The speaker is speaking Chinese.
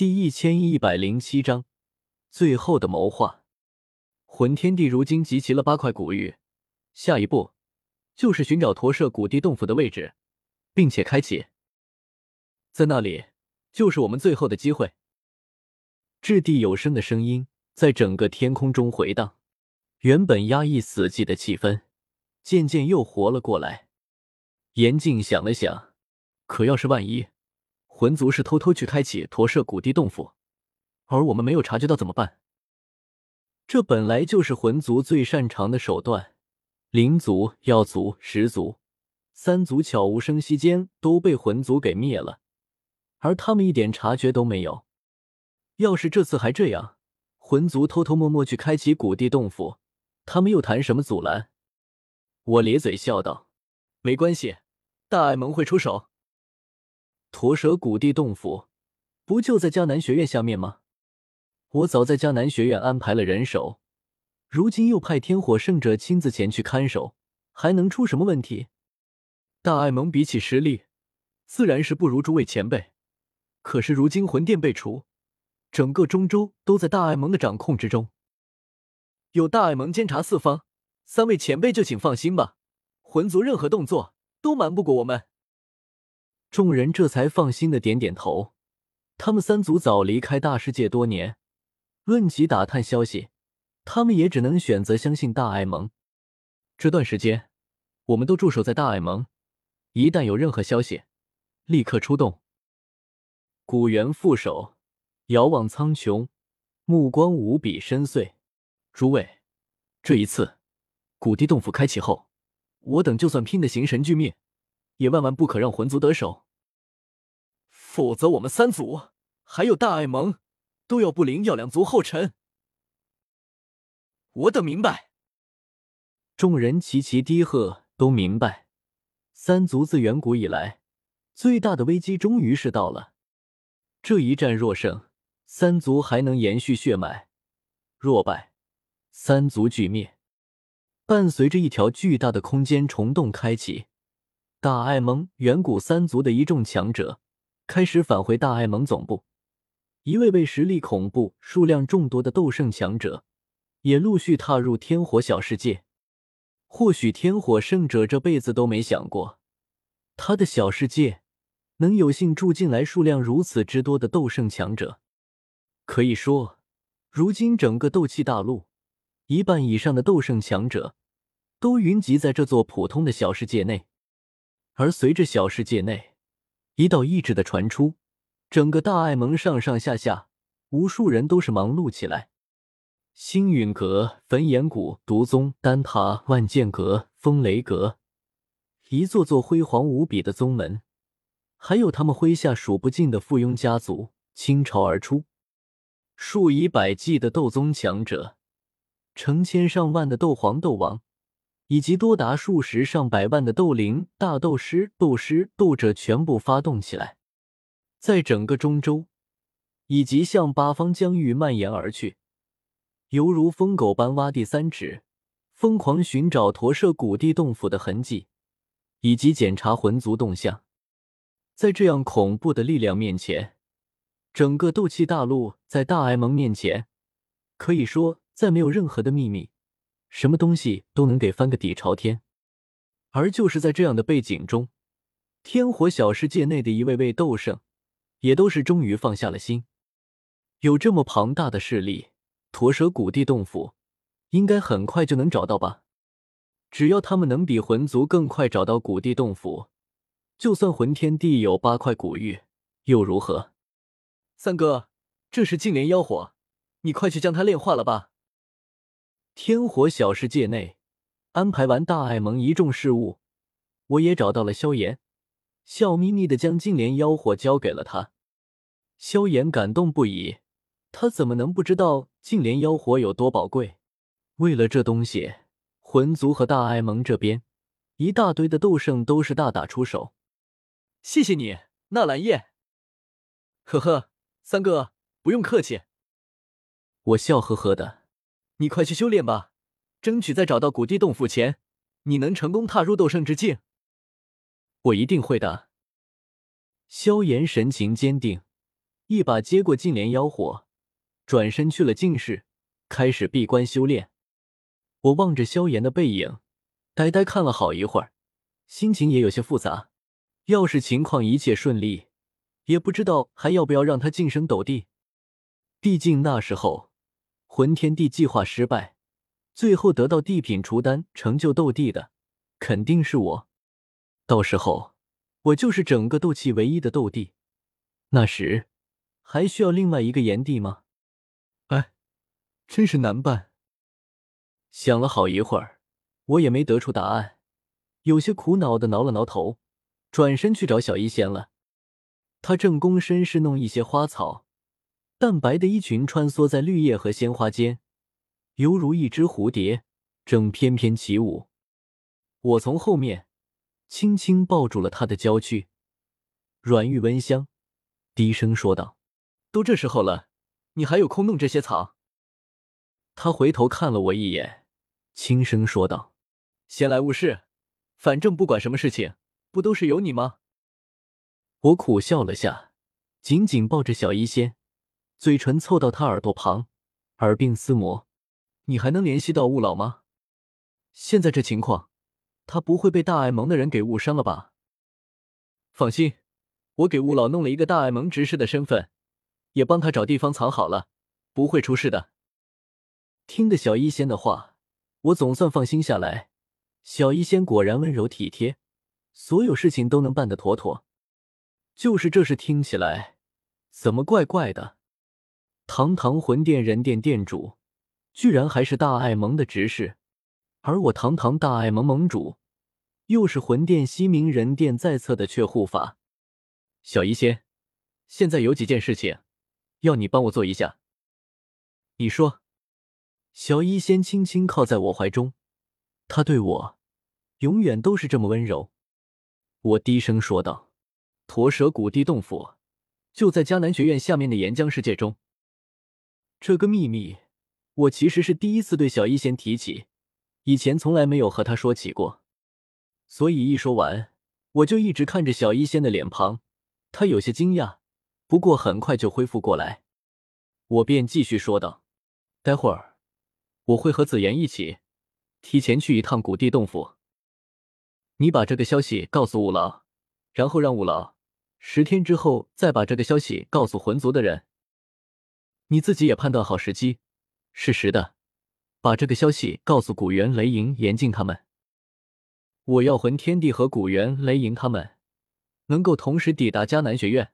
第一千一百零七章最后的谋划。魂天帝如今集齐了八块古玉，下一步就是寻找驼舍古地洞府的位置，并且开启。在那里，就是我们最后的机会。掷地有声的声音在整个天空中回荡，原本压抑死寂的气氛渐渐又活了过来。严静想了想，可要是万一魂族是偷偷去开启驼舍古地洞府，而我们没有察觉到怎么办？这本来就是魂族最擅长的手段，灵族、药族、石族三族悄无声息间都被魂族给灭了，而他们一点察觉都没有。要是这次还这样，魂族偷偷摸摸去开启古地洞府，他们又谈什么阻拦？我咧嘴笑道。没关系，大爱盟会出手。驼蛇谷地洞府不就在迦南学院下面吗？我早在迦南学院安排了人手，如今又派天火圣者亲自前去看守，还能出什么问题？大爱盟比起实力，自然是不如诸位前辈。可是如今魂殿被除，整个中州都在大爱盟的掌控之中，有大爱盟监察四方，三位前辈就请放心吧。魂族任何动作都瞒不过我们，众人这才放心的点点头。他们三族早离开大世界多年，论及打探消息，他们也只能选择相信大爱盟。这段时间，我们都驻守在大爱盟，一旦有任何消息，立刻出动。古元副手遥望苍穹，目光无比深邃。诸位，这一次古地洞府开启后。我等就算拼的形神俱灭，也万万不可让魂族得手，否则我们三族还有大爱盟都要步灵药两族后尘。我等明白。众人齐齐低喝，都明白。三族自远古以来最大的危机终于是到了。这一战若胜，三族还能延续血脉；若败，三族俱灭。伴随着一条巨大的空间虫洞开启，大爱盟远古三族的一众强者开始返回大爱盟总部。一位位实力恐怖、数量众多的斗圣强者也陆续踏入天火小世界。或许天火圣者这辈子都没想过，他的小世界能有幸住进来数量如此之多的斗圣强者。可以说，如今整个斗气大陆一半以上的斗圣强者。都云集在这座普通的小世界内，而随着小世界内一道意志的传出，整个大爱盟上上下下无数人都是忙碌起来。星陨阁、焚炎谷、毒宗、丹塔、万剑阁、风雷阁，一座座辉煌无比的宗门，还有他们麾下数不尽的附庸家族倾巢而出，数以百计的斗宗强者，成千上万的斗皇、斗王。以及多达数十上百万的斗灵、大斗师、斗师、斗者全部发动起来，在整个中州以及向八方疆域蔓延而去，犹如疯狗般挖地三尺，疯狂寻找驼舍古地洞府的痕迹，以及检查魂族动向。在这样恐怖的力量面前，整个斗气大陆在大艾蒙面前，可以说再没有任何的秘密。什么东西都能给翻个底朝天，而就是在这样的背景中，天火小世界内的一位位斗圣，也都是终于放下了心。有这么庞大的势力，驼蛇古地洞府应该很快就能找到吧？只要他们能比魂族更快找到古地洞府，就算魂天地有八块古玉又如何？三哥，这是净莲妖火，你快去将它炼化了吧。天火小世界内，安排完大爱盟一众事务，我也找到了萧炎，笑眯眯的将净莲妖火交给了他。萧炎感动不已，他怎么能不知道净莲妖火有多宝贵？为了这东西，魂族和大爱盟这边一大堆的斗圣都是大打出手。谢谢你，纳兰叶。呵呵，三哥不用客气。我笑呵呵的。你快去修炼吧，争取在找到古地洞府前，你能成功踏入斗圣之境。我一定会的。萧炎神情坚定，一把接过净莲妖火，转身去了净室，开始闭关修炼。我望着萧炎的背影，呆呆看了好一会儿，心情也有些复杂。要是情况一切顺利，也不知道还要不要让他晋升斗帝。毕竟那时候魂天帝计划失败，最后得到地品除丹成就斗帝的，肯定是我。到时候我就是整个斗气唯一的斗帝，那时还需要另外一个炎帝吗？哎，真是难办。想了好一会儿，我也没得出答案，有些苦恼的挠了挠头，转身去找小医仙了。他正躬身侍弄一些花草。淡白的衣裙穿梭在绿叶和鲜花间，犹如一只蝴蝶正翩翩起舞。我从后面轻轻抱住了她的娇躯，软玉温香，低声说道：“都这时候了，你还有空弄这些草？”他回头看了我一眼，轻声说道：“闲来无事，反正不管什么事情，不都是有你吗？”我苦笑了下，紧紧抱着小医仙。嘴唇凑到他耳朵旁，耳鬓厮磨。你还能联系到雾老吗？现在这情况，他不会被大爱盟的人给误伤了吧？放心，我给雾老弄了一个大爱盟执事的身份，也帮他找地方藏好了，不会出事的。听得小医仙的话，我总算放心下来。小医仙果然温柔体贴，所有事情都能办得妥妥。就是这事听起来怎么怪怪的？堂堂魂殿人殿殿主，居然还是大爱盟的执事，而我堂堂大爱盟盟主，又是魂殿西明人殿在侧的却护法。小医仙，现在有几件事情要你帮我做一下。你说。小医仙轻轻靠在我怀中，他对我永远都是这么温柔。我低声说道：“驼蛇谷地洞府就在迦南学院下面的岩浆世界中。”这个秘密，我其实是第一次对小医仙提起，以前从来没有和他说起过。所以一说完，我就一直看着小医仙的脸庞，他有些惊讶，不过很快就恢复过来。我便继续说道：“待会儿我会和紫妍一起提前去一趟古地洞府，你把这个消息告诉五老，然后让五老十天之后再把这个消息告诉魂族的人。”你自己也判断好时机，适时的把这个消息告诉古猿雷莹、严禁他们。我要魂天地和古猿雷莹他们能够同时抵达迦南学院。